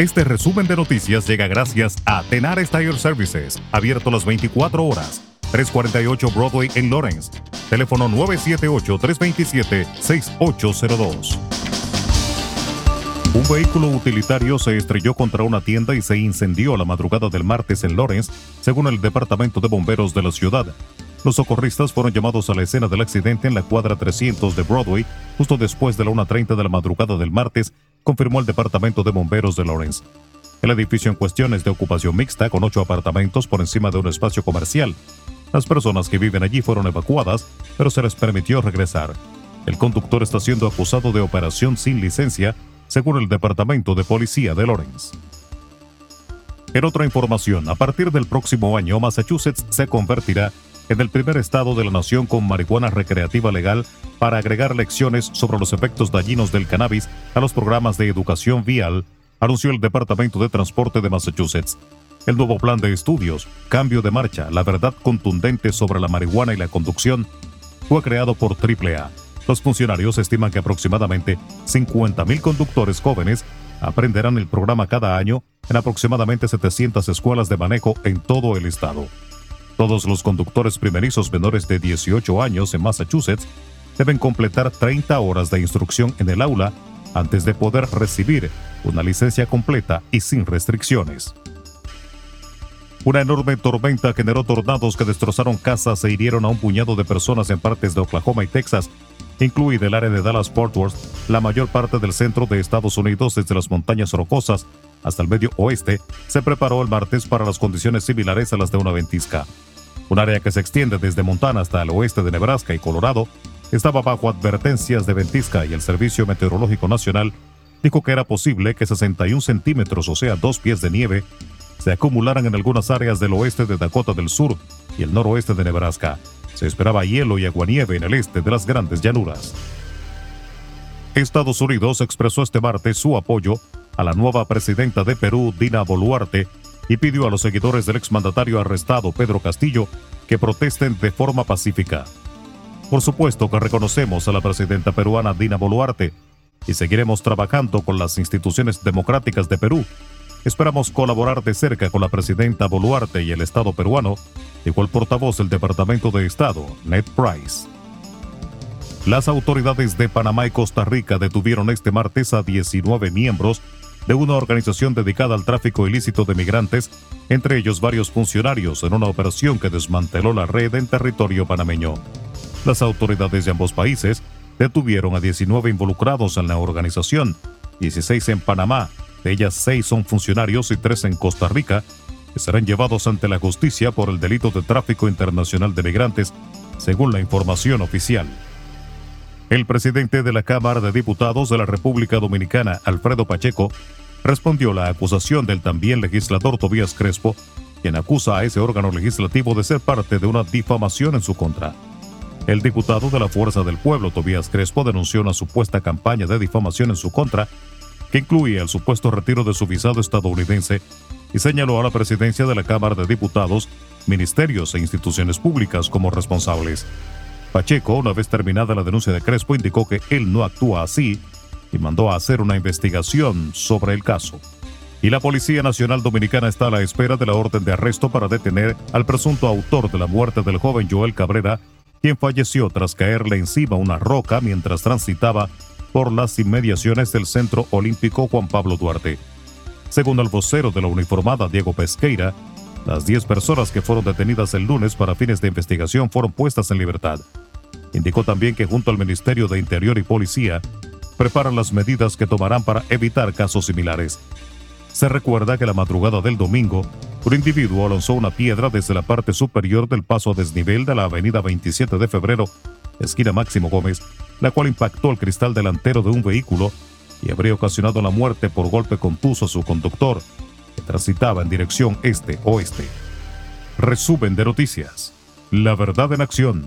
Este resumen de noticias llega gracias a Tenar Tire Services, abierto las 24 horas. 348 Broadway en Lawrence. Teléfono 978-327-6802. Un vehículo utilitario se estrelló contra una tienda y se incendió la madrugada del martes en Lawrence, según el Departamento de Bomberos de la ciudad. Los socorristas fueron llamados a la escena del accidente en la cuadra 300 de Broadway, justo después de la 1.30 de la madrugada del martes, confirmó el Departamento de Bomberos de Lawrence. El edificio en cuestión es de ocupación mixta con ocho apartamentos por encima de un espacio comercial. Las personas que viven allí fueron evacuadas, pero se les permitió regresar. El conductor está siendo acusado de operación sin licencia, según el Departamento de Policía de Lawrence. En otra información, a partir del próximo año, Massachusetts se convertirá en el primer estado de la nación con marihuana recreativa legal para agregar lecciones sobre los efectos dañinos del cannabis a los programas de educación vial, anunció el Departamento de Transporte de Massachusetts. El nuevo plan de estudios, Cambio de Marcha, la verdad contundente sobre la marihuana y la conducción, fue creado por AAA. Los funcionarios estiman que aproximadamente 50.000 conductores jóvenes aprenderán el programa cada año en aproximadamente 700 escuelas de manejo en todo el estado. Todos los conductores primerizos menores de 18 años en Massachusetts deben completar 30 horas de instrucción en el aula antes de poder recibir una licencia completa y sin restricciones. Una enorme tormenta generó tornados que destrozaron casas e hirieron a un puñado de personas en partes de Oklahoma y Texas, incluida el área de Dallas-Fort Worth, la mayor parte del centro de Estados Unidos desde las montañas rocosas hasta el medio oeste, se preparó el martes para las condiciones similares a las de una ventisca. Un área que se extiende desde Montana hasta el oeste de Nebraska y Colorado estaba bajo advertencias de ventisca y el Servicio Meteorológico Nacional dijo que era posible que 61 centímetros, o sea, dos pies de nieve, se acumularan en algunas áreas del oeste de Dakota del Sur y el noroeste de Nebraska. Se esperaba hielo y aguanieve en el este de las grandes llanuras. Estados Unidos expresó este martes su apoyo a la nueva presidenta de Perú, Dina Boluarte, y pidió a los seguidores del exmandatario arrestado Pedro Castillo que protesten de forma pacífica. Por supuesto que reconocemos a la presidenta peruana Dina Boluarte y seguiremos trabajando con las instituciones democráticas de Perú. Esperamos colaborar de cerca con la presidenta Boluarte y el Estado peruano, dijo el portavoz del Departamento de Estado, Ned Price. Las autoridades de Panamá y Costa Rica detuvieron este martes a 19 miembros de una organización dedicada al tráfico ilícito de migrantes, entre ellos varios funcionarios, en una operación que desmanteló la red en territorio panameño. Las autoridades de ambos países detuvieron a 19 involucrados en la organización, 16 en Panamá, de ellas 6 son funcionarios y 3 en Costa Rica, que serán llevados ante la justicia por el delito de tráfico internacional de migrantes, según la información oficial. El presidente de la Cámara de Diputados de la República Dominicana, Alfredo Pacheco, respondió la acusación del también legislador Tobías Crespo, quien acusa a ese órgano legislativo de ser parte de una difamación en su contra. El diputado de la Fuerza del Pueblo, Tobías Crespo, denunció una supuesta campaña de difamación en su contra, que incluía el supuesto retiro de su visado estadounidense, y señaló a la presidencia de la Cámara de Diputados, ministerios e instituciones públicas como responsables. Pacheco, una vez terminada la denuncia de Crespo, indicó que él no actúa así y mandó a hacer una investigación sobre el caso. Y la Policía Nacional Dominicana está a la espera de la orden de arresto para detener al presunto autor de la muerte del joven Joel Cabrera, quien falleció tras caerle encima una roca mientras transitaba por las inmediaciones del Centro Olímpico Juan Pablo Duarte. Según el vocero de la uniformada Diego Pesqueira, las 10 personas que fueron detenidas el lunes para fines de investigación fueron puestas en libertad. Indicó también que junto al Ministerio de Interior y Policía preparan las medidas que tomarán para evitar casos similares. Se recuerda que la madrugada del domingo, un individuo lanzó una piedra desde la parte superior del paso a desnivel de la avenida 27 de febrero, esquina Máximo Gómez, la cual impactó el cristal delantero de un vehículo y habría ocasionado la muerte por golpe contuso a su conductor, que transitaba en dirección este-oeste. Resumen de noticias. La verdad en acción.